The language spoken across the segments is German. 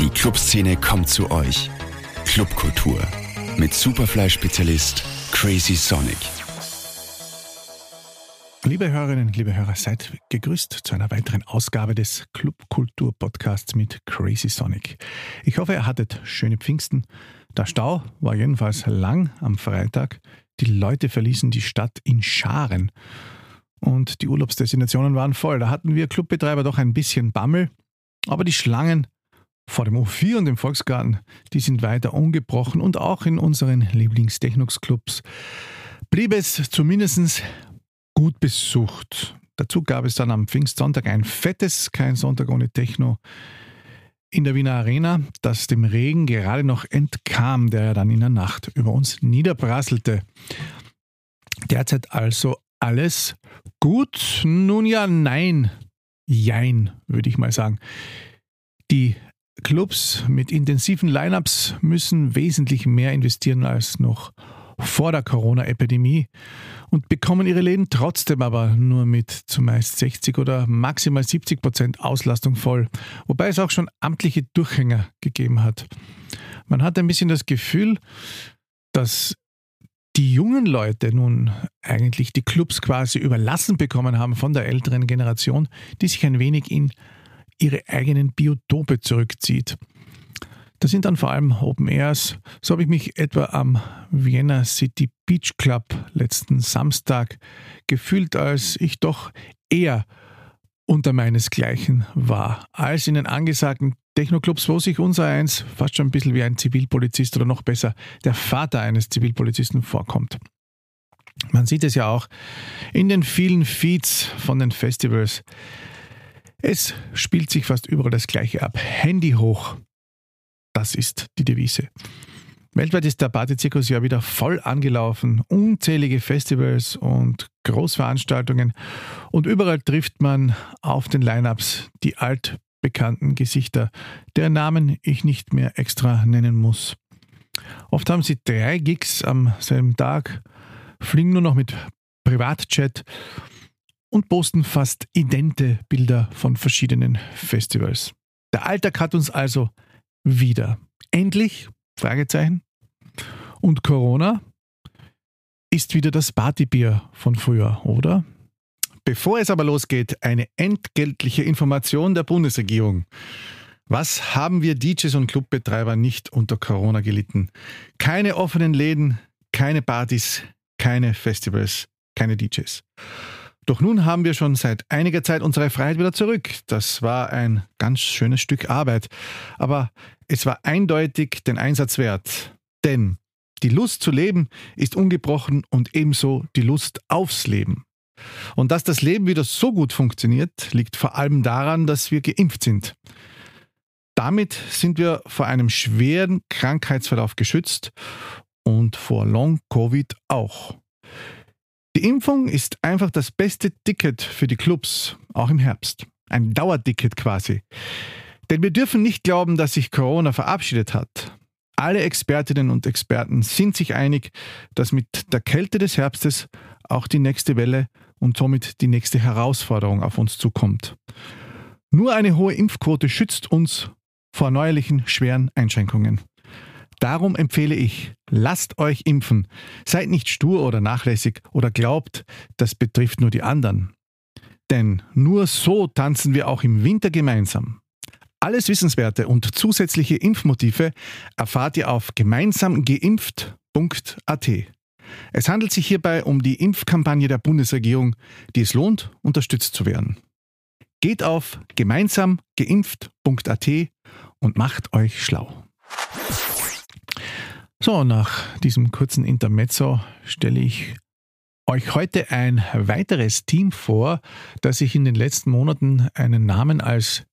Die Clubszene kommt zu euch. Clubkultur mit Superfly-Spezialist Crazy Sonic. Liebe Hörerinnen, liebe Hörer, seid gegrüßt zu einer weiteren Ausgabe des Clubkultur-Podcasts mit Crazy Sonic. Ich hoffe, ihr hattet schöne Pfingsten. Der Stau war jedenfalls lang am Freitag. Die Leute verließen die Stadt in Scharen und die Urlaubsdestinationen waren voll. Da hatten wir Clubbetreiber doch ein bisschen Bammel, aber die Schlangen vor dem U4 und dem Volksgarten, die sind weiter ungebrochen und auch in unseren Lieblingstechnox-Clubs blieb es zumindest gut besucht. Dazu gab es dann am Pfingstsonntag ein fettes, kein Sonntag ohne Techno in der Wiener Arena, das dem Regen gerade noch entkam, der ja dann in der Nacht über uns niederprasselte. Derzeit also alles gut? Nun ja, nein. Jein, würde ich mal sagen. Die Clubs mit intensiven Lineups müssen wesentlich mehr investieren als noch vor der Corona-Epidemie und bekommen ihre Läden trotzdem aber nur mit zumeist 60 oder maximal 70 Prozent Auslastung voll, wobei es auch schon amtliche Durchhänger gegeben hat. Man hat ein bisschen das Gefühl, dass die jungen Leute nun eigentlich die Clubs quasi überlassen bekommen haben von der älteren Generation, die sich ein wenig in ihre eigenen Biotope zurückzieht. Das sind dann vor allem Open Airs. So habe ich mich etwa am Vienna City Beach Club letzten Samstag gefühlt, als ich doch eher unter meinesgleichen war, als in den angesagten Techno-Clubs, wo sich unser eins fast schon ein bisschen wie ein Zivilpolizist oder noch besser der Vater eines Zivilpolizisten vorkommt. Man sieht es ja auch in den vielen Feeds von den Festivals. Es spielt sich fast überall das Gleiche ab. Handy hoch. Das ist die Devise. Weltweit ist der Partyzirkus ja wieder voll angelaufen. Unzählige Festivals und Großveranstaltungen. Und überall trifft man auf den Lineups die altbekannten Gesichter, deren Namen ich nicht mehr extra nennen muss. Oft haben sie drei Gigs am selben Tag, fliegen nur noch mit Privatchat und posten fast idente Bilder von verschiedenen Festivals. Der Alltag hat uns also wieder. Endlich? Fragezeichen. Und Corona ist wieder das Partybier von früher, oder? Bevor es aber losgeht, eine entgeltliche Information der Bundesregierung. Was haben wir DJs und Clubbetreiber nicht unter Corona gelitten? Keine offenen Läden, keine Partys, keine Festivals, keine DJs. Doch nun haben wir schon seit einiger Zeit unsere Freiheit wieder zurück. Das war ein ganz schönes Stück Arbeit. Aber es war eindeutig den Einsatz wert. Denn die Lust zu leben ist ungebrochen und ebenso die Lust aufs Leben. Und dass das Leben wieder so gut funktioniert, liegt vor allem daran, dass wir geimpft sind. Damit sind wir vor einem schweren Krankheitsverlauf geschützt und vor Long-Covid auch. Die Impfung ist einfach das beste Ticket für die Clubs, auch im Herbst. Ein Dauerticket quasi. Denn wir dürfen nicht glauben, dass sich Corona verabschiedet hat. Alle Expertinnen und Experten sind sich einig, dass mit der Kälte des Herbstes auch die nächste Welle und somit die nächste Herausforderung auf uns zukommt. Nur eine hohe Impfquote schützt uns vor neuerlichen schweren Einschränkungen. Darum empfehle ich, lasst euch impfen. Seid nicht stur oder nachlässig oder glaubt, das betrifft nur die anderen. Denn nur so tanzen wir auch im Winter gemeinsam. Alles Wissenswerte und zusätzliche Impfmotive erfahrt ihr auf gemeinsamgeimpft.at. Es handelt sich hierbei um die Impfkampagne der Bundesregierung, die es lohnt, unterstützt zu werden. Geht auf gemeinsamgeimpft.at und macht euch schlau. So, nach diesem kurzen Intermezzo stelle ich euch heute ein weiteres Team vor, das sich in den letzten Monaten einen Namen als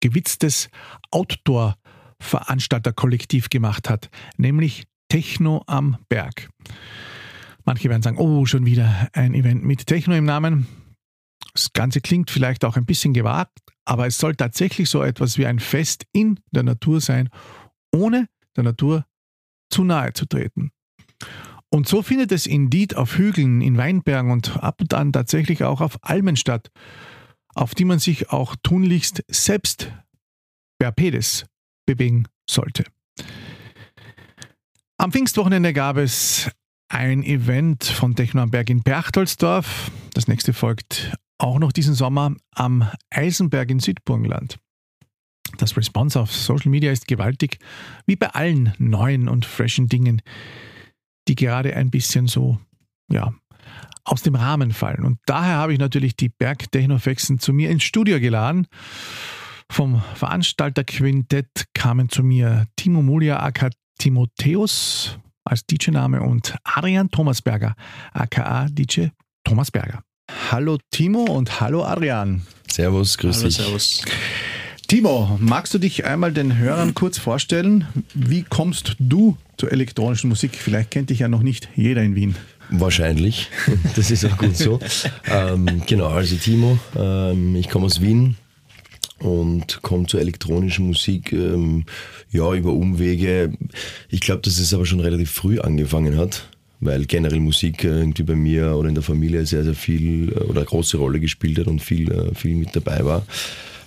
gewitztes Outdoor-Veranstalterkollektiv gemacht hat, nämlich Techno am Berg. Manche werden sagen, oh, schon wieder ein Event mit Techno im Namen. Das Ganze klingt vielleicht auch ein bisschen gewagt, aber es soll tatsächlich so etwas wie ein Fest in der Natur sein, ohne der Natur zu nahe zu treten. Und so findet es Indeed auf Hügeln, in Weinbergen und ab und an tatsächlich auch auf Almen statt, auf die man sich auch tunlichst selbst per Pedes bewegen sollte. Am Pfingstwochenende gab es ein Event von Techno am Berg in Berchtoldsdorf. Das nächste folgt auch noch diesen Sommer am Eisenberg in Südburgenland. Das Response auf Social Media ist gewaltig, wie bei allen neuen und freshen Dingen, die gerade ein bisschen so, ja, aus dem Rahmen fallen. Und daher habe ich natürlich die Bergtechnofexen zu mir ins Studio geladen. Vom Veranstalterquintett kamen zu mir Timo Mulia aka Timotheus als DJ-Name und Adrian Thomasberger aka DJ Thomasberger. Hallo Timo und hallo Adrian. Servus, grüß hallo, dich. Servus. Timo, magst du dich einmal den Hörern kurz vorstellen? Wie kommst du zur elektronischen Musik? Vielleicht kennt dich ja noch nicht jeder in Wien. Wahrscheinlich, das ist auch gut so. ähm, genau, also Timo, ähm, ich komme aus Wien und komme zur elektronischen Musik ähm, ja über Umwege. Ich glaube, dass es aber schon relativ früh angefangen hat, weil generell Musik äh, irgendwie bei mir oder in der Familie sehr, sehr viel äh, oder große Rolle gespielt hat und viel, äh, viel mit dabei war.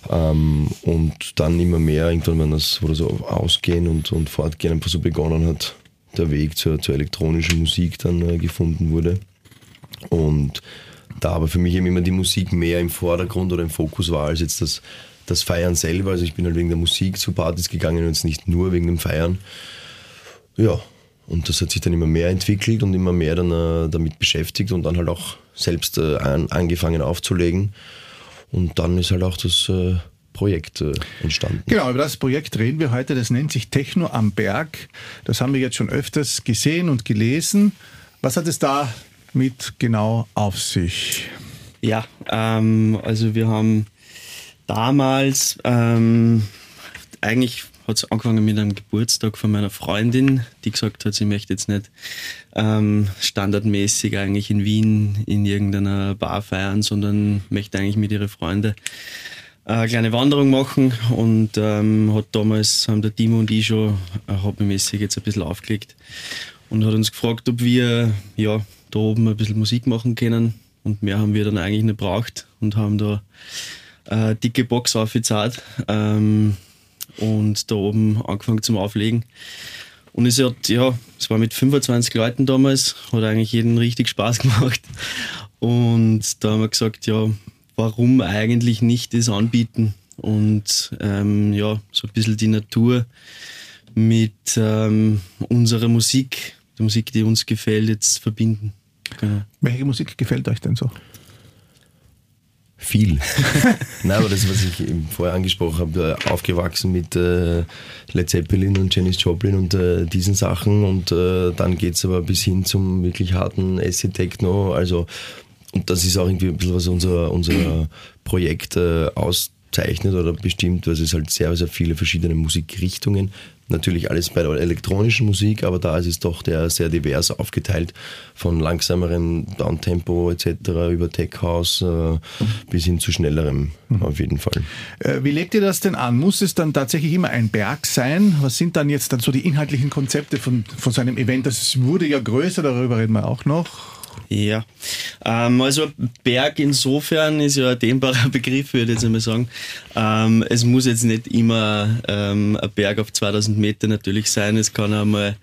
Ähm, und dann immer mehr, irgendwann, wenn das, so ausgehen und, und fortgehen einfach so begonnen hat, der Weg zur, zur elektronischen Musik dann äh, gefunden wurde. Und da aber für mich eben immer die Musik mehr im Vordergrund oder im Fokus war, als jetzt das, das Feiern selber. Also ich bin halt wegen der Musik zu Partys gegangen und jetzt nicht nur wegen dem Feiern. Ja, und das hat sich dann immer mehr entwickelt und immer mehr dann äh, damit beschäftigt und dann halt auch selbst äh, an, angefangen aufzulegen. Und dann ist halt auch das äh, Projekt äh, entstanden. Genau, über das Projekt reden wir heute. Das nennt sich Techno am Berg. Das haben wir jetzt schon öfters gesehen und gelesen. Was hat es da mit genau auf sich? Ja, ähm, also wir haben damals ähm, eigentlich hat es angefangen mit einem Geburtstag von meiner Freundin, die gesagt hat, sie möchte jetzt nicht ähm, standardmäßig eigentlich in Wien in irgendeiner Bar feiern, sondern möchte eigentlich mit ihren Freunden eine kleine Wanderung machen und ähm, hat damals, haben der Timo und ich schon hobbymäßig jetzt ein bisschen aufgelegt und hat uns gefragt, ob wir ja, da oben ein bisschen Musik machen können und mehr haben wir dann eigentlich nicht braucht und haben da eine dicke Box aufgezahlt. Ähm, und da oben angefangen zum Auflegen. Und es hat, ja, es war mit 25 Leuten damals, hat eigentlich jeden richtig Spaß gemacht. Und da haben wir gesagt, ja, warum eigentlich nicht das anbieten? Und ähm, ja, so ein bisschen die Natur mit ähm, unserer Musik, der Musik, die uns gefällt, jetzt verbinden. Genau. Welche Musik gefällt euch denn so? Viel. Nein, aber das, was ich eben vorher angesprochen habe, aufgewachsen mit äh, Led Zeppelin und Janis Joplin und äh, diesen Sachen und äh, dann geht es aber bis hin zum wirklich harten Acid Techno. Also, und das ist auch irgendwie ein bisschen, was unser, unser Projekt äh, auszeichnet oder bestimmt, weil es halt sehr, sehr viele verschiedene Musikrichtungen Natürlich alles bei der elektronischen Musik, aber da ist es doch der sehr divers aufgeteilt, von langsamerem Downtempo etc. über Tech House äh, bis hin zu schnellerem mhm. auf jeden Fall. Äh, wie legt ihr das denn an? Muss es dann tatsächlich immer ein Berg sein? Was sind dann jetzt dann so die inhaltlichen Konzepte von, von so einem Event? Das wurde ja größer, darüber reden wir auch noch. Ja, ähm, also Berg insofern ist ja ein dehnbarer Begriff, würde ich jetzt einmal sagen. Ähm, es muss jetzt nicht immer ähm, ein Berg auf 2000 Meter natürlich sein, es kann auch mal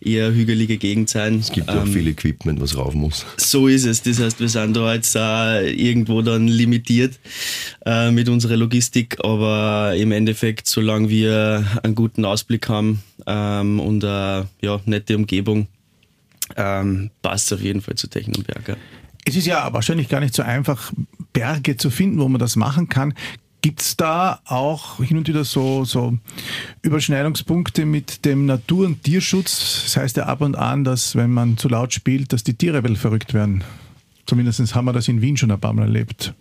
eher hügelige Gegend sein. Es gibt ja auch ähm, viel Equipment, was rauf muss. So ist es. Das heißt, wir sind da jetzt äh, irgendwo dann limitiert äh, mit unserer Logistik, aber im Endeffekt, solange wir einen guten Ausblick haben ähm, und eine ja, nette Umgebung, ähm, passt auf jeden Fall zu Technoberger. Es ist ja wahrscheinlich gar nicht so einfach, Berge zu finden, wo man das machen kann. Gibt es da auch hin und wieder so, so Überschneidungspunkte mit dem Natur- und Tierschutz? Das heißt ja ab und an, dass wenn man zu laut spielt, dass die Tiere will verrückt werden. Zumindest haben wir das in Wien schon ein paar Mal erlebt.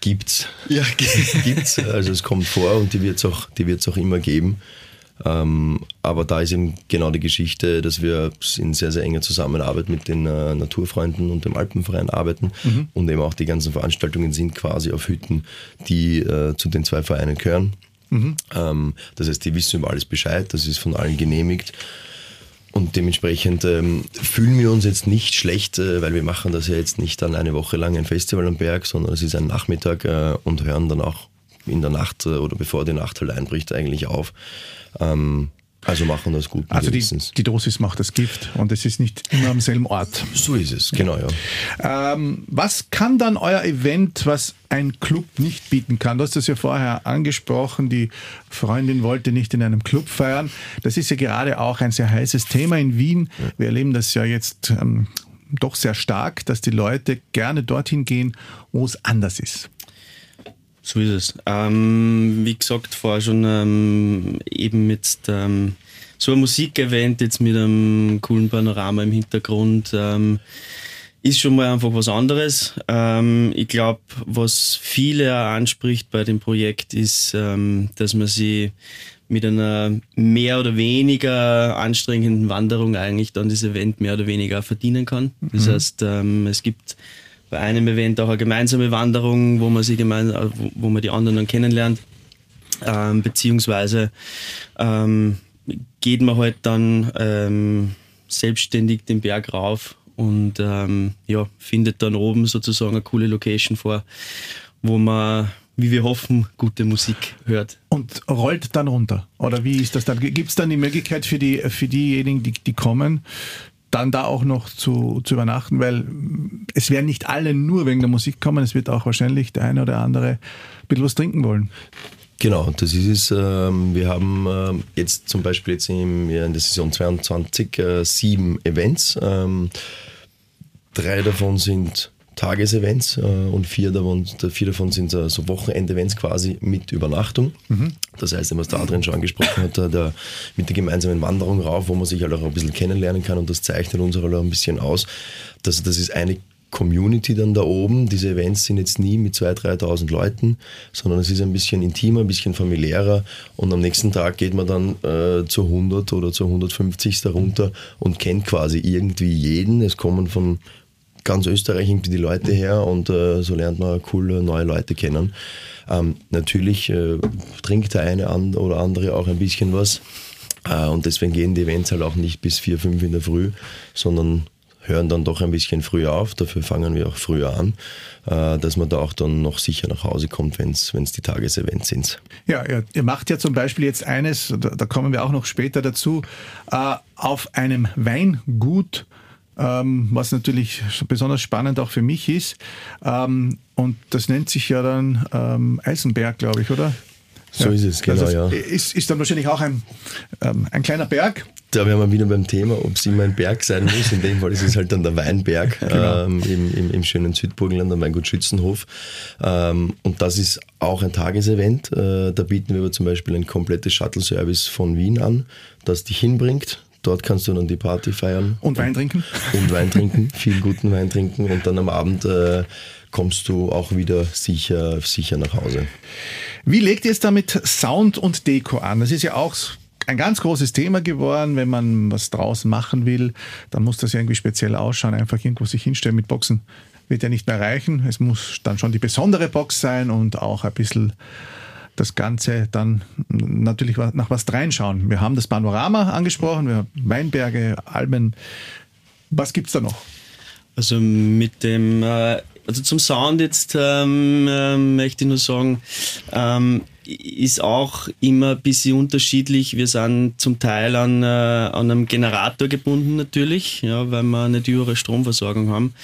Gibt's. Ja, gibt's. Also es kommt vor und die wird es auch, auch immer geben. Ähm, aber da ist eben genau die Geschichte, dass wir in sehr, sehr enger Zusammenarbeit mit den äh, Naturfreunden und dem Alpenverein arbeiten mhm. und eben auch die ganzen Veranstaltungen sind quasi auf Hütten, die äh, zu den zwei Vereinen gehören. Mhm. Ähm, das heißt, die wissen über alles Bescheid, das ist von allen genehmigt. Und dementsprechend ähm, fühlen wir uns jetzt nicht schlecht, äh, weil wir machen das ja jetzt nicht dann eine Woche lang ein Festival am Berg, sondern es ist ein Nachmittag äh, und hören dann auch in der Nacht äh, oder bevor die Nacht halt einbricht, eigentlich auf. Ähm, also machen das gut. Also die, die, Dosis macht das Gift und es ist nicht immer am selben Ort. So ist es, genau, ja. Ähm, was kann dann euer Event, was ein Club nicht bieten kann? Du hast das ja vorher angesprochen, die Freundin wollte nicht in einem Club feiern. Das ist ja gerade auch ein sehr heißes Thema in Wien. Wir erleben das ja jetzt ähm, doch sehr stark, dass die Leute gerne dorthin gehen, wo es anders ist. So ist es. Ähm, wie gesagt, vorher schon ähm, eben mit ähm, so ein Musikevent jetzt mit einem coolen Panorama im Hintergrund ähm, ist schon mal einfach was anderes. Ähm, ich glaube, was viele anspricht bei dem Projekt ist, ähm, dass man sie mit einer mehr oder weniger anstrengenden Wanderung eigentlich dann das Event mehr oder weniger verdienen kann. Das mhm. heißt, es gibt bei einem Event auch eine gemeinsame Wanderung, wo man sie gemein, äh, wo man die anderen dann kennenlernt. Ähm, beziehungsweise ähm, geht man halt dann ähm, selbstständig den Berg rauf und ähm, ja, findet dann oben sozusagen eine coole Location vor, wo man, wie wir hoffen, gute Musik hört. Und rollt dann runter? Oder wie ist das dann? Gibt es dann die Möglichkeit für, die, für diejenigen, die, die kommen, dann da auch noch zu, zu übernachten, weil es werden nicht alle nur wegen der Musik kommen, es wird auch wahrscheinlich der eine oder andere ein bisschen was trinken wollen. Genau, das ist es. Ähm, wir haben ähm, jetzt zum Beispiel jetzt in der Saison 22 äh, sieben Events. Ähm, drei davon sind Tagesevents äh, und vier davon, vier davon sind so, so Wochenendevents quasi mit Übernachtung. Mhm. Das heißt, was der Adrian schon angesprochen hat, der, mit der gemeinsamen Wanderung rauf, wo man sich halt auch ein bisschen kennenlernen kann und das zeichnet uns halt auch ein bisschen aus. Das, das ist eine Community dann da oben. Diese Events sind jetzt nie mit 2.000, 3.000 Leuten, sondern es ist ein bisschen intimer, ein bisschen familiärer und am nächsten Tag geht man dann äh, zur 100 oder zur 150 darunter und kennt quasi irgendwie jeden. Es kommen von ganz Österreich irgendwie die Leute her und äh, so lernt man coole neue Leute kennen. Ähm, natürlich äh, trinkt der eine an oder andere auch ein bisschen was äh, und deswegen gehen die Events halt auch nicht bis 4, 5 in der Früh, sondern hören dann doch ein bisschen früher auf. Dafür fangen wir auch früher an, äh, dass man da auch dann noch sicher nach Hause kommt, wenn es die Tagesevents sind. Ja, ihr macht ja zum Beispiel jetzt eines, da, da kommen wir auch noch später dazu, äh, auf einem Weingut ähm, was natürlich besonders spannend auch für mich ist. Ähm, und das nennt sich ja dann ähm, Eisenberg, glaube ich, oder? So ja. ist es, genau, also ja. Ist, ist dann wahrscheinlich auch ein, ähm, ein kleiner Berg. Da wären wir wieder beim Thema, ob es immer ein Berg sein muss. In dem Fall ist es halt dann der Weinberg genau. ähm, im, im, im, schönen Südburgenland am Weingut Schützenhof. Ähm, und das ist auch ein Tagesevent. Äh, da bieten wir aber zum Beispiel ein komplettes Shuttle-Service von Wien an, das dich hinbringt Dort kannst du dann die Party feiern. Und Wein trinken. Und Wein trinken, viel guten Wein trinken. Und dann am Abend äh, kommst du auch wieder sicher, sicher nach Hause. Wie legt ihr es da mit Sound und Deko an? Das ist ja auch ein ganz großes Thema geworden. Wenn man was draußen machen will, dann muss das ja irgendwie speziell ausschauen. Einfach irgendwo sich hinstellen mit Boxen wird ja nicht mehr reichen. Es muss dann schon die besondere Box sein und auch ein bisschen das Ganze dann natürlich nach was reinschauen. Wir haben das Panorama angesprochen, wir haben Weinberge, Alben. Was gibt es da noch? Also mit dem, äh, also zum Sound jetzt ähm, äh, möchte ich nur sagen, ähm, ist auch immer ein bisschen unterschiedlich. Wir sind zum Teil an, äh, an einem Generator gebunden natürlich, ja, weil wir eine teure Stromversorgung haben.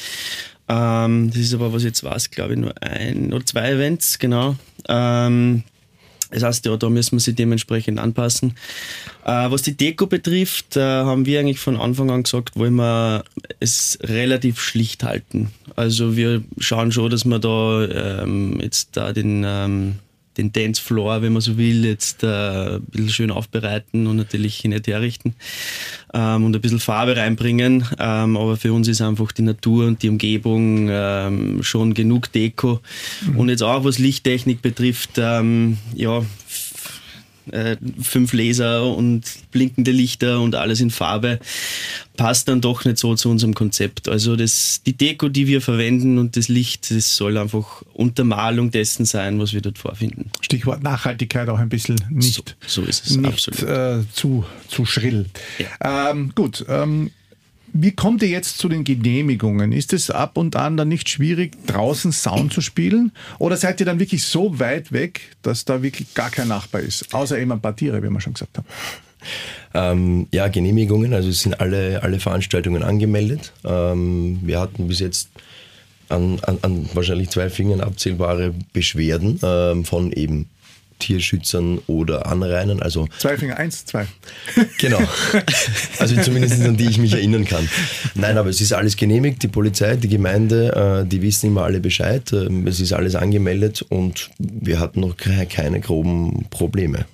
Ähm, das ist aber, was ich jetzt weiß, glaube ich, nur ein oder zwei Events, genau. Ähm, das heißt, ja, da müssen wir sich dementsprechend anpassen. Äh, was die Deko betrifft, äh, haben wir eigentlich von Anfang an gesagt, wollen wir es relativ schlicht halten. Also wir schauen schon, dass wir da ähm, jetzt da den ähm, den Dancefloor, wenn man so will, jetzt äh, ein bisschen schön aufbereiten und natürlich nett herrichten ähm, und ein bisschen Farbe reinbringen. Ähm, aber für uns ist einfach die Natur und die Umgebung ähm, schon genug Deko. Mhm. Und jetzt auch was Lichttechnik betrifft, ähm, ja, äh, fünf Laser und blinkende Lichter und alles in Farbe, passt dann doch nicht so zu unserem Konzept. Also das, die Deko, die wir verwenden und das Licht, das soll einfach Untermalung dessen sein, was wir dort vorfinden. Stichwort Nachhaltigkeit auch ein bisschen nicht, so, so ist es, nicht äh, zu, zu schrill. Ja. Ähm, gut, ähm, wie kommt ihr jetzt zu den Genehmigungen? Ist es ab und an dann nicht schwierig, draußen Sound zu spielen? Oder seid ihr dann wirklich so weit weg, dass da wirklich gar kein Nachbar ist? Außer eben ein paar Tiere, wie wir schon gesagt haben. Ähm, ja, Genehmigungen, also es sind alle, alle Veranstaltungen angemeldet. Ähm, wir hatten bis jetzt an, an, an, wahrscheinlich zwei Fingern abzählbare Beschwerden ähm, von eben Tierschützern oder Anrainern. Also zwei Finger, eins, zwei. Genau. Also zumindest an die ich mich erinnern kann. Nein, aber es ist alles genehmigt. Die Polizei, die Gemeinde, äh, die wissen immer alle Bescheid. Ähm, es ist alles angemeldet und wir hatten noch keine groben Probleme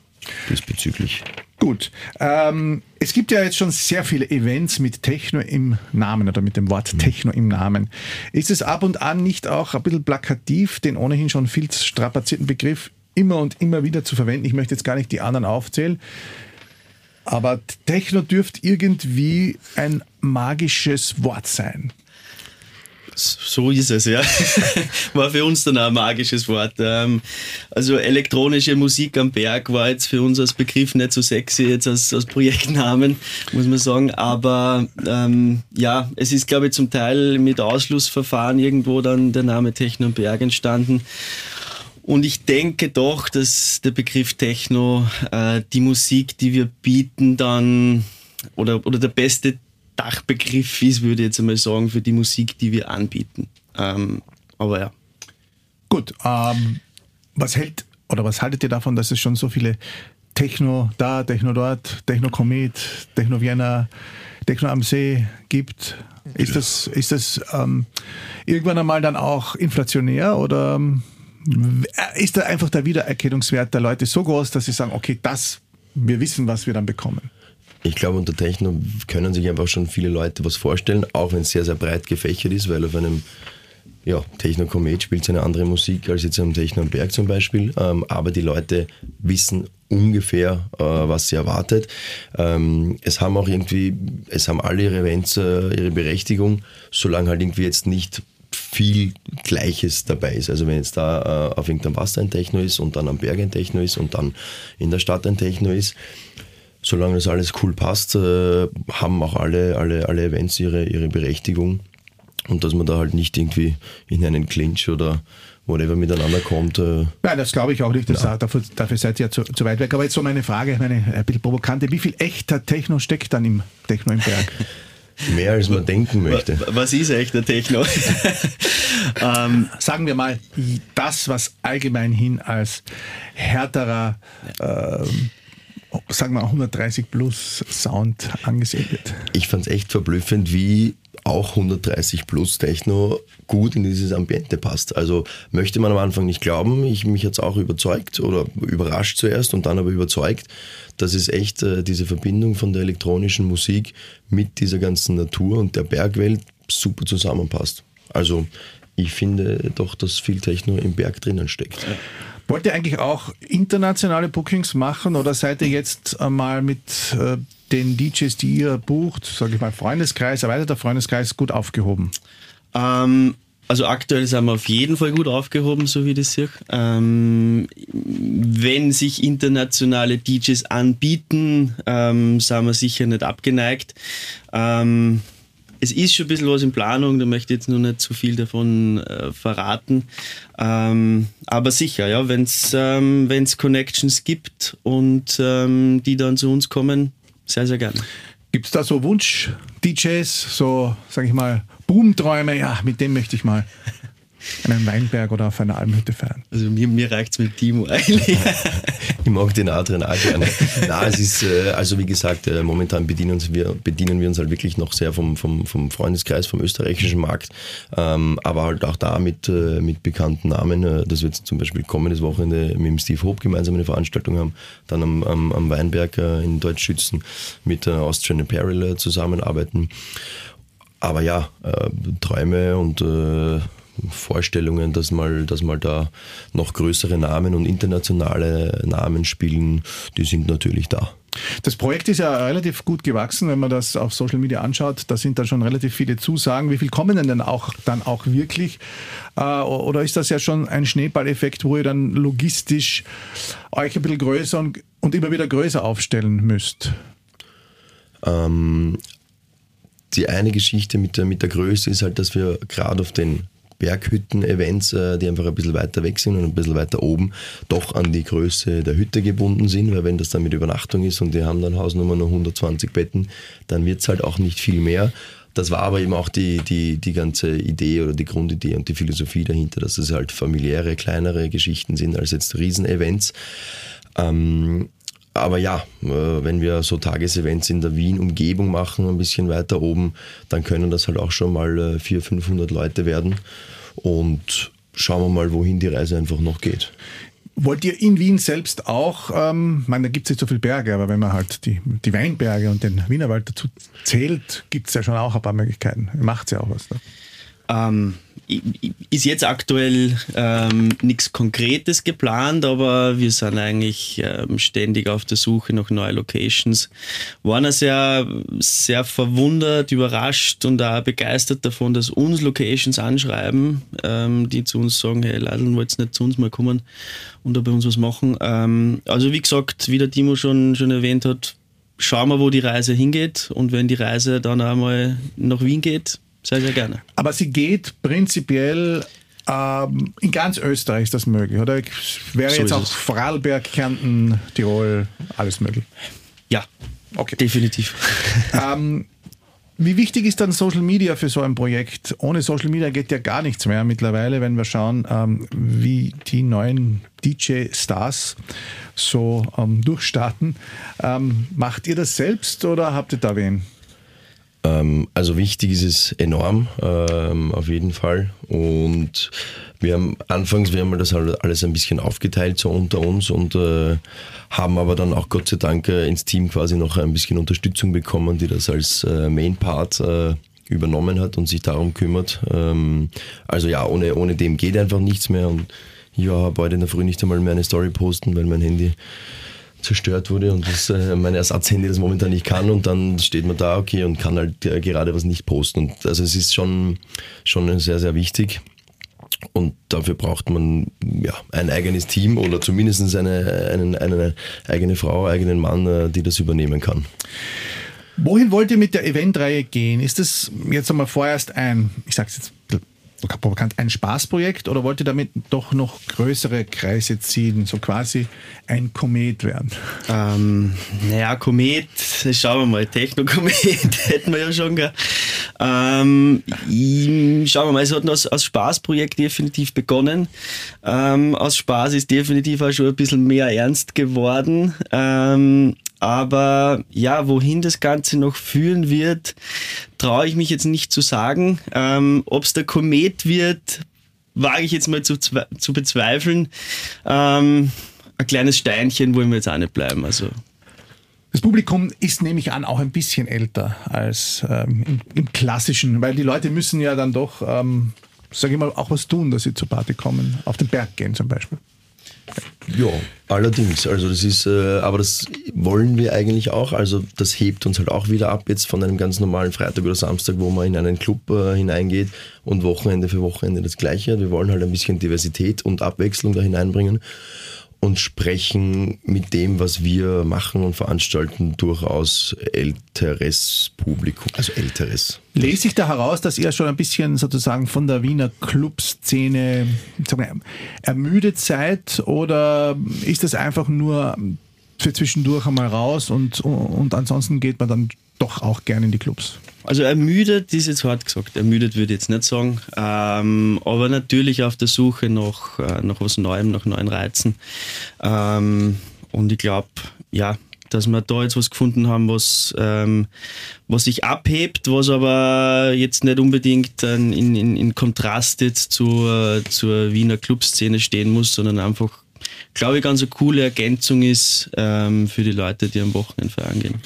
diesbezüglich. Gut. Ähm, es gibt ja jetzt schon sehr viele Events mit Techno im Namen oder mit dem Wort mhm. Techno im Namen. Ist es ab und an nicht auch ein bisschen plakativ, den ohnehin schon viel strapazierten Begriff immer und immer wieder zu verwenden? Ich möchte jetzt gar nicht die anderen aufzählen. Aber Techno dürfte irgendwie ein magisches Wort sein. So ist es, ja. War für uns dann auch ein magisches Wort. Ähm, also elektronische Musik am Berg war jetzt für uns als Begriff nicht so sexy, jetzt als, als Projektnamen, muss man sagen. Aber ähm, ja, es ist, glaube ich, zum Teil mit Ausschlussverfahren irgendwo dann der Name Techno am Berg entstanden. Und ich denke doch, dass der Begriff Techno äh, die Musik, die wir bieten, dann oder, oder der beste Dachbegriff ist, würde ich jetzt einmal sagen, für die Musik, die wir anbieten. Ähm, aber ja. Gut, ähm, was hält oder was haltet ihr davon, dass es schon so viele Techno da, Techno dort, Techno Komet, Techno Vienna, Techno am See gibt? Ist das, ist das ähm, irgendwann einmal dann auch inflationär oder ähm, ist da einfach der Wiedererkennungswert der Leute so groß, dass sie sagen, okay, das, wir wissen, was wir dann bekommen? Ich glaube, unter Techno können sich einfach schon viele Leute was vorstellen, auch wenn es sehr, sehr breit gefächert ist, weil auf einem ja, Techno Komet spielt eine andere Musik als jetzt am Techno am Berg zum Beispiel. Ähm, aber die Leute wissen ungefähr, äh, was sie erwartet. Ähm, es haben auch irgendwie, es haben alle ihre Events äh, ihre Berechtigung, solange halt irgendwie jetzt nicht viel Gleiches dabei ist. Also wenn jetzt da äh, auf irgendeinem Wasser ein Techno ist und dann am Berg ein Techno ist und dann in der Stadt ein Techno ist, solange das alles cool passt, äh, haben auch alle, alle, alle Events ihre, ihre Berechtigung. Und dass man da halt nicht irgendwie in einen Clinch oder whatever miteinander kommt. Äh, Nein, das glaube ich auch nicht. Das, dafür, dafür, seid ihr ja zu, zu, weit weg. Aber jetzt so meine Frage, meine ein bisschen provokante. Wie viel echter Techno steckt dann im Techno im Berg? Mehr als man denken möchte. Was ist echter Techno? ähm, sagen wir mal, das, was allgemein hin als härterer ähm, sagen wir 130 plus Sound angesehen wird. Ich fand es echt verblüffend, wie auch 130 plus Techno gut in dieses Ambiente passt. Also möchte man am Anfang nicht glauben. Ich mich jetzt auch überzeugt oder überrascht zuerst und dann aber überzeugt, dass es echt äh, diese Verbindung von der elektronischen Musik mit dieser ganzen Natur und der Bergwelt super zusammenpasst. Also ich finde doch, dass viel Techno im Berg drinnen steckt. Wollt ihr eigentlich auch internationale Bookings machen oder seid ihr jetzt mal mit äh, den DJs, die ihr bucht, sage ich mal Freundeskreis, erweiterter Freundeskreis, gut aufgehoben? Ähm, also aktuell sind wir auf jeden Fall gut aufgehoben, so wie das sehe. Ähm, wenn sich internationale DJs anbieten, ähm, sind wir sicher nicht abgeneigt. Ähm, es ist schon ein bisschen was in Planung, da möchte ich jetzt noch nicht zu viel davon äh, verraten. Ähm, aber sicher, ja, wenn es ähm, Connections gibt und ähm, die dann zu uns kommen, sehr, sehr gerne. Gibt es da so Wunsch-DJs, so, sag ich mal, Boomträume, ja, mit dem möchte ich mal an einem Weinberg oder auf einer Almhütte feiern. Also mir, mir reicht es mit Timo eigentlich. ich mag den Adrian auch gerne. Nein, es ist, äh, also wie gesagt, äh, momentan bedienen, uns wir, bedienen wir uns halt wirklich noch sehr vom, vom, vom Freundeskreis, vom österreichischen Markt, ähm, aber halt auch da mit, äh, mit bekannten Namen, dass wir jetzt zum Beispiel kommendes Wochenende mit dem Steve Hope gemeinsam eine Veranstaltung haben, dann am, am, am Weinberg in Deutschschützen mit Austrian Apparel zusammenarbeiten. Aber ja, Träume und Vorstellungen, dass mal, dass mal da noch größere Namen und internationale Namen spielen, die sind natürlich da. Das Projekt ist ja relativ gut gewachsen, wenn man das auf Social Media anschaut. Da sind da schon relativ viele Zusagen. Wie viel kommen denn dann auch, dann auch wirklich? Äh, oder ist das ja schon ein Schneeballeffekt, wo ihr dann logistisch euch ein bisschen größer und, und immer wieder größer aufstellen müsst? Ähm, die eine Geschichte mit der, mit der Größe ist halt, dass wir gerade auf den Berghütten-Events, äh, die einfach ein bisschen weiter weg sind und ein bisschen weiter oben, doch an die Größe der Hütte gebunden sind, weil wenn das dann mit Übernachtung ist und die haben dann Hausnummer nur 120 Betten, dann wird es halt auch nicht viel mehr. Das war aber eben auch die, die, die ganze Idee oder die Grundidee und die Philosophie dahinter, dass es halt familiäre, kleinere Geschichten sind als jetzt Riesenevents. Ähm, aber ja, äh, wenn wir so Tagesevents in der Wien-Umgebung machen, ein bisschen weiter oben, dann können das halt auch schon mal 400, äh, 500 Leute werden. Und schauen wir mal, wohin die Reise einfach noch geht. Wollt ihr in Wien selbst auch, ähm, meine, da gibt es nicht so viele Berge, aber wenn man halt die, die Weinberge und den Wienerwald dazu zählt, gibt es ja schon auch ein paar Möglichkeiten. Macht ja auch was. Ne? Ähm, ist jetzt aktuell ähm, nichts Konkretes geplant, aber wir sind eigentlich ähm, ständig auf der Suche nach neuen Locations. Waren sehr, sehr verwundert, überrascht und auch begeistert davon, dass uns Locations anschreiben, ähm, die zu uns sagen, hey Leidl, wollt nicht zu uns mal kommen und da bei uns was machen. Ähm, also wie gesagt, wie der Timo schon, schon erwähnt hat, schauen wir, wo die Reise hingeht und wenn die Reise dann einmal nach Wien geht, sehr, sehr gerne. Aber sie geht prinzipiell ähm, in ganz Österreich ist das möglich, oder? Wäre so jetzt auch es. Vorarlberg, Kärnten, Tirol, alles möglich? Ja, okay. definitiv. Ähm, wie wichtig ist dann Social Media für so ein Projekt? Ohne Social Media geht ja gar nichts mehr mittlerweile, wenn wir schauen, ähm, wie die neuen DJ-Stars so ähm, durchstarten. Ähm, macht ihr das selbst oder habt ihr da wen? Ähm, also wichtig ist es enorm, ähm, auf jeden Fall. Und wir haben anfangs, wir haben das alles ein bisschen aufgeteilt so unter uns und äh, haben aber dann auch Gott sei Dank äh, ins Team quasi noch ein bisschen Unterstützung bekommen, die das als äh, Main Part übernommen hat und sich darum kümmert. Ähm, also ja, ohne, ohne dem geht einfach nichts mehr und ich war heute in der Früh nicht einmal mehr eine Story posten, weil mein Handy zerstört wurde und das, äh, mein Ersatzhandy das momentan nicht kann und dann steht man da, okay, und kann halt äh, gerade was nicht posten. Und also es ist schon, schon sehr, sehr wichtig. Und dafür braucht man ja, ein eigenes Team oder zumindest eine, eine, eine eigene Frau, eigenen Mann, äh, die das übernehmen kann. Wohin wollt ihr mit der Eventreihe gehen? Ist das jetzt einmal vorerst ein, ich sage es jetzt provokant, ein Spaßprojekt oder wollt ihr damit doch noch größere Kreise ziehen, so quasi ein Komet werden? Ähm, naja, Komet, schauen wir mal, Techno-Komet hätten wir ja schon. Gell? Ähm, schauen wir mal, es hat als, als Spaßprojekt definitiv begonnen. Ähm, aus Spaß ist definitiv auch schon ein bisschen mehr ernst geworden. Ähm, aber ja, wohin das Ganze noch führen wird, traue ich mich jetzt nicht zu sagen. Ähm, Ob es der Komet wird, wage ich jetzt mal zu, zu bezweifeln. Ähm, ein kleines Steinchen wollen wir jetzt auch nicht bleiben. Also. Das Publikum ist, nehme ich an, auch ein bisschen älter als ähm, im, im, klassischen, weil die Leute müssen ja dann doch, ähm, sage ich mal, auch was tun, dass sie zur Party kommen. Auf den Berg gehen zum Beispiel. Ja, allerdings. Also das ist, äh, aber das wollen wir eigentlich auch. Also das hebt uns halt auch wieder ab jetzt von einem ganz normalen Freitag oder Samstag, wo man in einen Club äh, hineingeht und Wochenende für Wochenende das Gleiche. Wir wollen halt ein bisschen Diversität und Abwechslung da hineinbringen und sprechen mit dem, was wir machen und veranstalten, durchaus älteres Publikum, also älteres. Lese ich da heraus, dass ihr schon ein bisschen sozusagen von der Wiener Clubszene ermüdet seid oder ist das einfach nur für zwischendurch einmal raus und, und ansonsten geht man dann doch auch gerne in die Clubs? Also ermüdet ist jetzt hart gesagt. Ermüdet würde ich jetzt nicht sagen. Ähm, aber natürlich auf der Suche nach, äh, nach was Neuem, nach neuen Reizen. Ähm, und ich glaube, ja, dass wir da jetzt was gefunden haben, was, ähm, was sich abhebt, was aber jetzt nicht unbedingt in, in, in Kontrast jetzt zur, zur Wiener Clubszene stehen muss, sondern einfach, glaube ich, ganz eine coole Ergänzung ist ähm, für die Leute, die am Wochenende feiern gehen.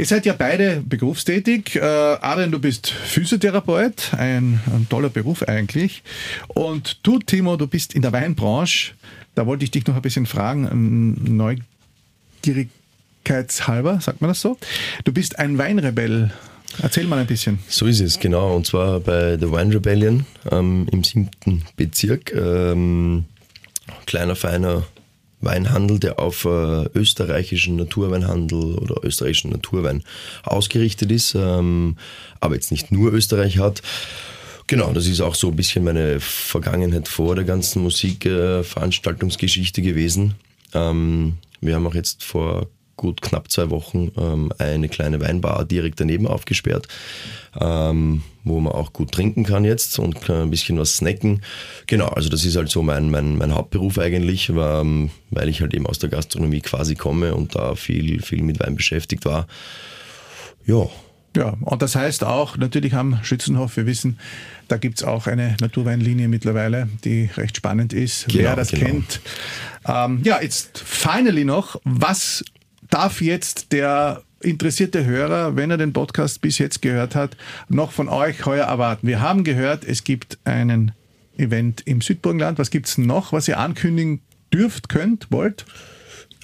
Ihr seid ja beide berufstätig. Äh, Adrian, du bist Physiotherapeut, ein, ein, toller Beruf eigentlich. Und du, Timo, du bist in der Weinbranche. Da wollte ich dich noch ein bisschen fragen, neugierigkeitshalber, sagt man das so? Du bist ein Weinrebell. Erzähl mal ein bisschen. So ist es, genau. Und zwar bei The Wine Rebellion ähm, im siebten Bezirk. Ähm, kleiner, feiner Weinhandel, der auf äh, österreichischen Naturweinhandel oder österreichischen Naturwein ausgerichtet ist, ähm, aber jetzt nicht nur Österreich hat. Genau, das ist auch so ein bisschen meine Vergangenheit vor der ganzen Musikveranstaltungsgeschichte gewesen. Ähm, wir haben auch jetzt vor gut knapp zwei Wochen ähm, eine kleine Weinbar direkt daneben aufgesperrt, ähm, wo man auch gut trinken kann jetzt und ein bisschen was snacken. Genau, also das ist halt so mein, mein, mein Hauptberuf eigentlich, war, ähm, weil ich halt eben aus der Gastronomie quasi komme und da viel, viel mit Wein beschäftigt war. Ja. Ja, und das heißt auch, natürlich am Schützenhof, wir wissen, da gibt es auch eine Naturweinlinie mittlerweile, die recht spannend ist, genau, wer das genau. kennt. Ähm, ja, jetzt finally noch, was darf jetzt der interessierte Hörer, wenn er den Podcast bis jetzt gehört hat, noch von euch heuer erwarten? Wir haben gehört, es gibt einen Event im Südburgenland. Was gibt es noch, was ihr ankündigen dürft, könnt, wollt?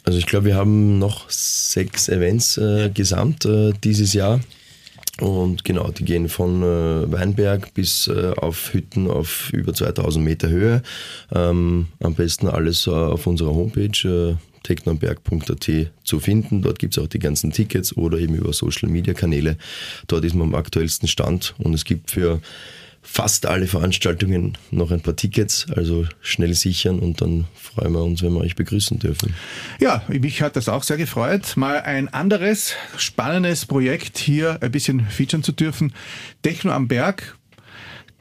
Also ich glaube, wir haben noch sechs Events äh, gesamt äh, dieses Jahr. Und genau, die gehen von äh, Weinberg bis äh, auf Hütten auf über 2000 Meter Höhe. Ähm, am besten alles äh, auf unserer Homepage technoberg.at zu finden. Dort gibt es auch die ganzen Tickets oder eben über Social Media Kanäle. Dort ist man am aktuellsten Stand und es gibt für fast alle Veranstaltungen noch ein paar Tickets, also schnell sichern und dann freuen wir uns, wenn wir euch begrüßen dürfen. Ja, mich hat das auch sehr gefreut, mal ein anderes spannendes Projekt hier ein bisschen featuren zu dürfen. Techno am Berg.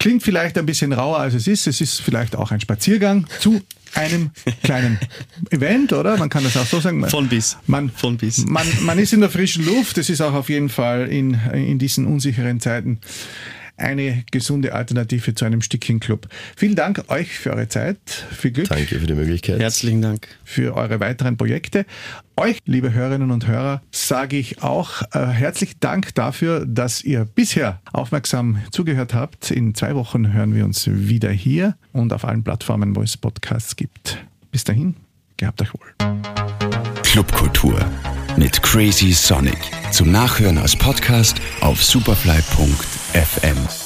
Klingt vielleicht ein bisschen rauer als es ist. Es ist vielleicht auch ein Spaziergang zu einem kleinen Event, oder? Man kann das auch so sagen. Von bis. Man, Von bis. Man, man ist in der frischen Luft. Das ist auch auf jeden Fall in, in diesen unsicheren Zeiten eine gesunde Alternative zu einem Stückchen Club. Vielen Dank euch für eure Zeit. Viel Glück. Danke für die Möglichkeit. Herzlichen Dank. Für eure weiteren Projekte. Euch, liebe Hörerinnen und Hörer, sage ich auch äh, herzlichen Dank dafür, dass ihr bisher aufmerksam zugehört habt. In zwei Wochen hören wir uns wieder hier und auf allen Plattformen, wo es Podcasts gibt. Bis dahin, gehabt euch wohl. Clubkultur mit Crazy Sonic. Zum Nachhören als Podcast auf superfly.fm.